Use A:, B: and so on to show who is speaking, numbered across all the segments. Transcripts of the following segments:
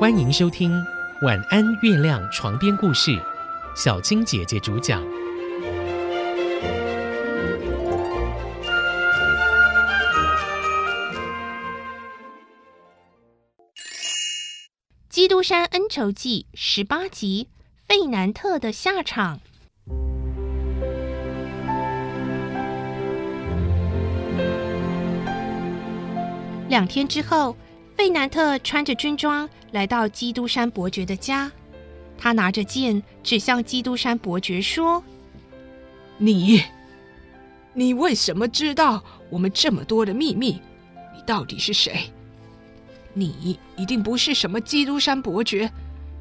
A: 欢迎收听《晚安月亮》床边故事，小青姐姐主讲。
B: 《基督山恩仇记》十八集：费南特的下场。两天之后，费南特穿着军装来到基督山伯爵的家。他拿着剑指向基督山伯爵说：“
C: 你，你为什么知道我们这么多的秘密？你到底是谁？你一定不是什么基督山伯爵，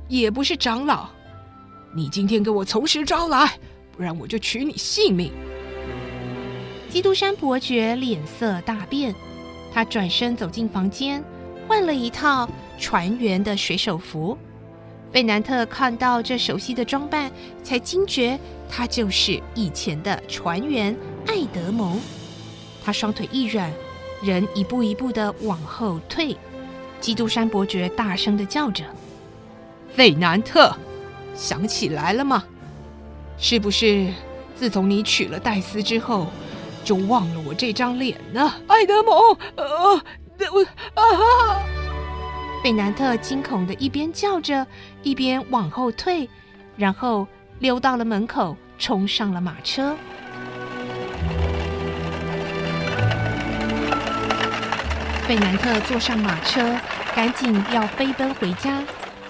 C: 也不是长老。你今天给我从实招来，不然我就取你性命！”
B: 基督山伯爵脸色大变。他转身走进房间，换了一套船员的水手服。费南特看到这熟悉的装扮，才惊觉他就是以前的船员艾德蒙。他双腿一软，人一步一步的往后退。基督山伯爵大声的叫着：“
C: 费南特，想起来了吗？是不是自从你娶了戴斯之后？”就忘了我这张脸呢，爱德蒙。呃，啊！
B: 费南特惊恐的一边叫着，一边往后退，然后溜到了门口，冲上了马车。费南特坐上马车，赶紧要飞奔回家。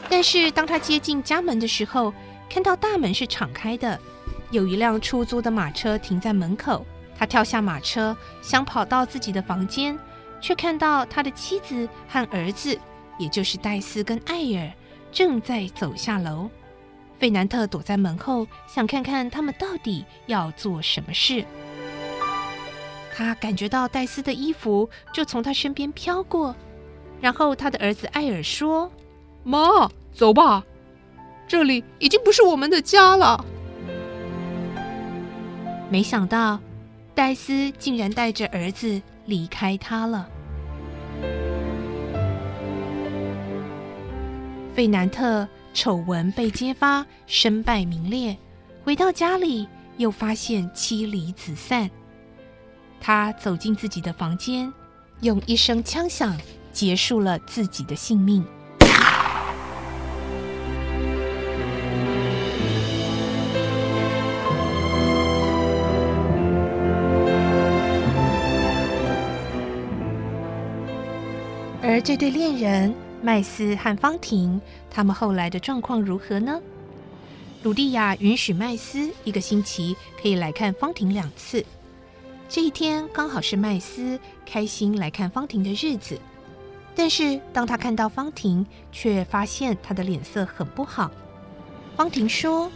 B: 但是当他接近家门的时候，看到大门是敞开的，有一辆出租的马车停在门口。他跳下马车，想跑到自己的房间，却看到他的妻子和儿子，也就是戴斯跟艾尔，正在走下楼。费南特躲在门后，想看看他们到底要做什么事。他感觉到戴斯的衣服就从他身边飘过，然后他的儿子艾尔说：“
C: 妈，走吧，这里已经不是我们的家了。”
B: 没想到。戴斯竟然带着儿子离开他了。费南特丑闻被揭发，身败名裂，回到家里又发现妻离子散。他走进自己的房间，用一声枪响结束了自己的性命。而这对恋人麦斯和方婷，他们后来的状况如何呢？鲁蒂亚允许麦斯一个星期可以来看方婷两次。这一天刚好是麦斯开心来看方婷的日子，但是当他看到方婷，却发现她的脸色很不好。方婷说：“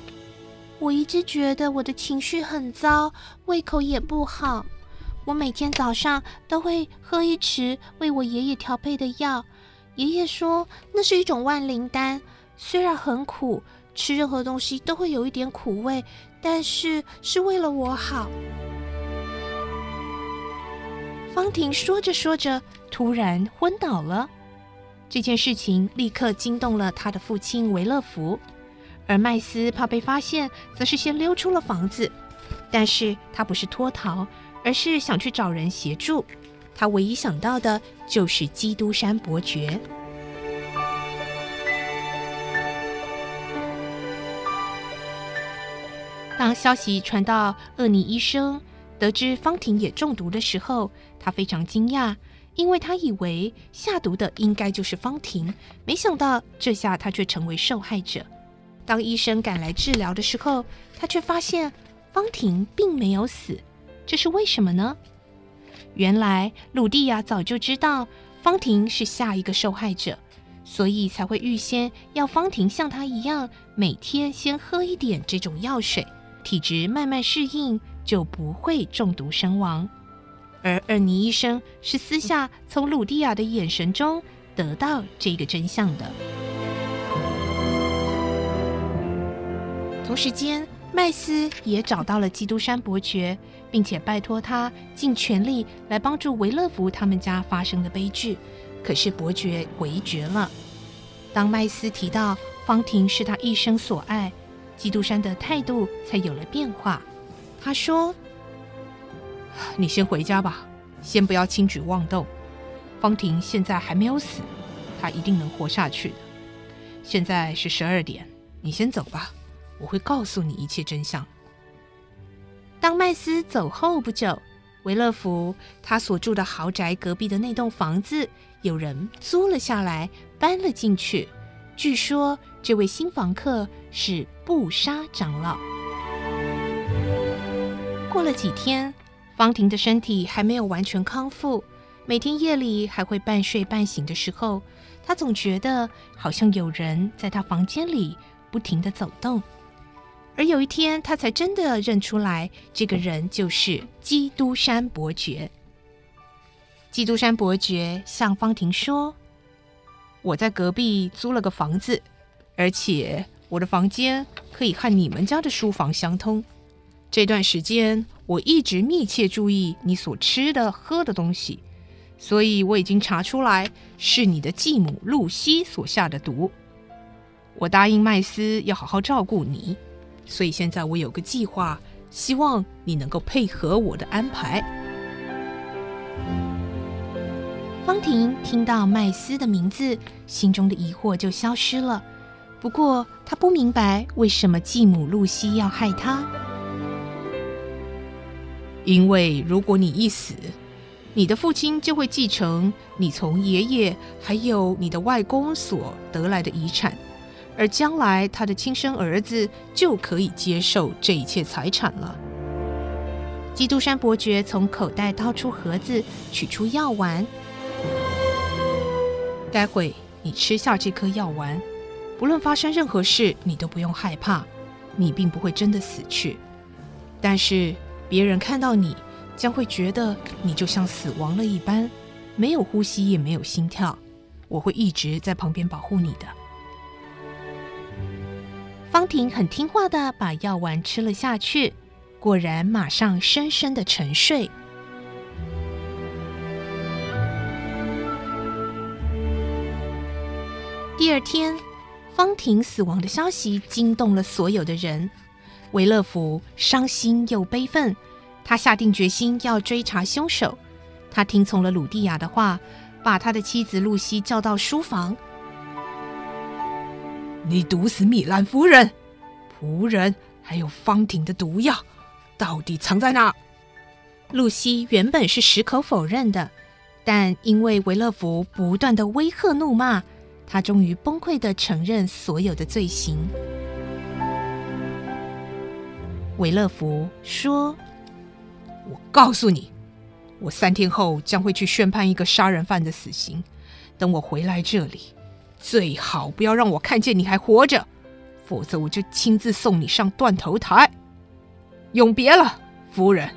B: 我一直觉得我的情绪很糟，胃口也不好。”我每天早上都会喝一匙为我爷爷调配的药，爷爷说那是一种万灵丹，虽然很苦，吃任何东西都会有一点苦味，但是是为了我好。方婷说着说着，突然昏倒了。这件事情立刻惊动了他的父亲维勒福，而麦斯怕被发现，则是先溜出了房子，但是他不是脱逃。而是想去找人协助，他唯一想到的就是基督山伯爵。当消息传到厄尼医生，得知方婷也中毒的时候，他非常惊讶，因为他以为下毒的应该就是方婷，没想到这下他却成为受害者。当医生赶来治疗的时候，他却发现方婷并没有死。这是为什么呢？原来鲁蒂亚早就知道方婷是下一个受害者，所以才会预先要方婷像她一样，每天先喝一点这种药水，体质慢慢适应，就不会中毒身亡。而尔尼医生是私下从鲁蒂亚的眼神中得到这个真相的。同时间。麦斯也找到了基督山伯爵，并且拜托他尽全力来帮助维勒福他们家发生的悲剧。可是伯爵回绝了。当麦斯提到方婷是他一生所爱，基督山的态度才有了变化。他说：“
C: 你先回家吧，先不要轻举妄动。方婷现在还没有死，她一定能活下去的。现在是十二点，你先走吧，我会告诉你一切真相。”
B: 当麦斯走后不久，维勒福他所住的豪宅隔壁的那栋房子，有人租了下来，搬了进去。据说这位新房客是布沙长老。过了几天，方婷的身体还没有完全康复，每天夜里还会半睡半醒的时候，她总觉得好像有人在她房间里不停的走动。而有一天，他才真的认出来，这个人就是基督山伯爵。基督山伯爵向方婷说：“
C: 我在隔壁租了个房子，而且我的房间可以和你们家的书房相通。这段时间，我一直密切注意你所吃的、喝的东西，所以我已经查出来是你的继母露西所下的毒。我答应麦斯要好好照顾你。”所以现在我有个计划，希望你能够配合我的安排。
B: 方婷听到麦斯的名字，心中的疑惑就消失了。不过她不明白为什么继母露西要害她。
C: 因为如果你一死，你的父亲就会继承你从爷爷还有你的外公所得来的遗产。而将来，他的亲生儿子就可以接受这一切财产了。
B: 基督山伯爵从口袋掏出盒子，取出药丸。
C: 待会你吃下这颗药丸，不论发生任何事，你都不用害怕，你并不会真的死去。但是别人看到你，将会觉得你就像死亡了一般，没有呼吸，也没有心跳。我会一直在旁边保护你的。
B: 方婷很听话的把药丸吃了下去，果然马上深深的沉睡。第二天，方婷死亡的消息惊动了所有的人。维勒福伤心又悲愤，他下定决心要追查凶手。他听从了鲁蒂亚的话，把他的妻子露西叫到书房。
C: 你毒死米兰夫人，仆人还有方婷的毒药，到底藏在哪？
B: 露西原本是矢口否认的，但因为维勒福不断的威吓怒骂，她终于崩溃的承认所有的罪行。维勒福说：“
C: 我告诉你，我三天后将会去宣判一个杀人犯的死刑。等我回来这里。”最好不要让我看见你还活着，否则我就亲自送你上断头台。永别了，夫人。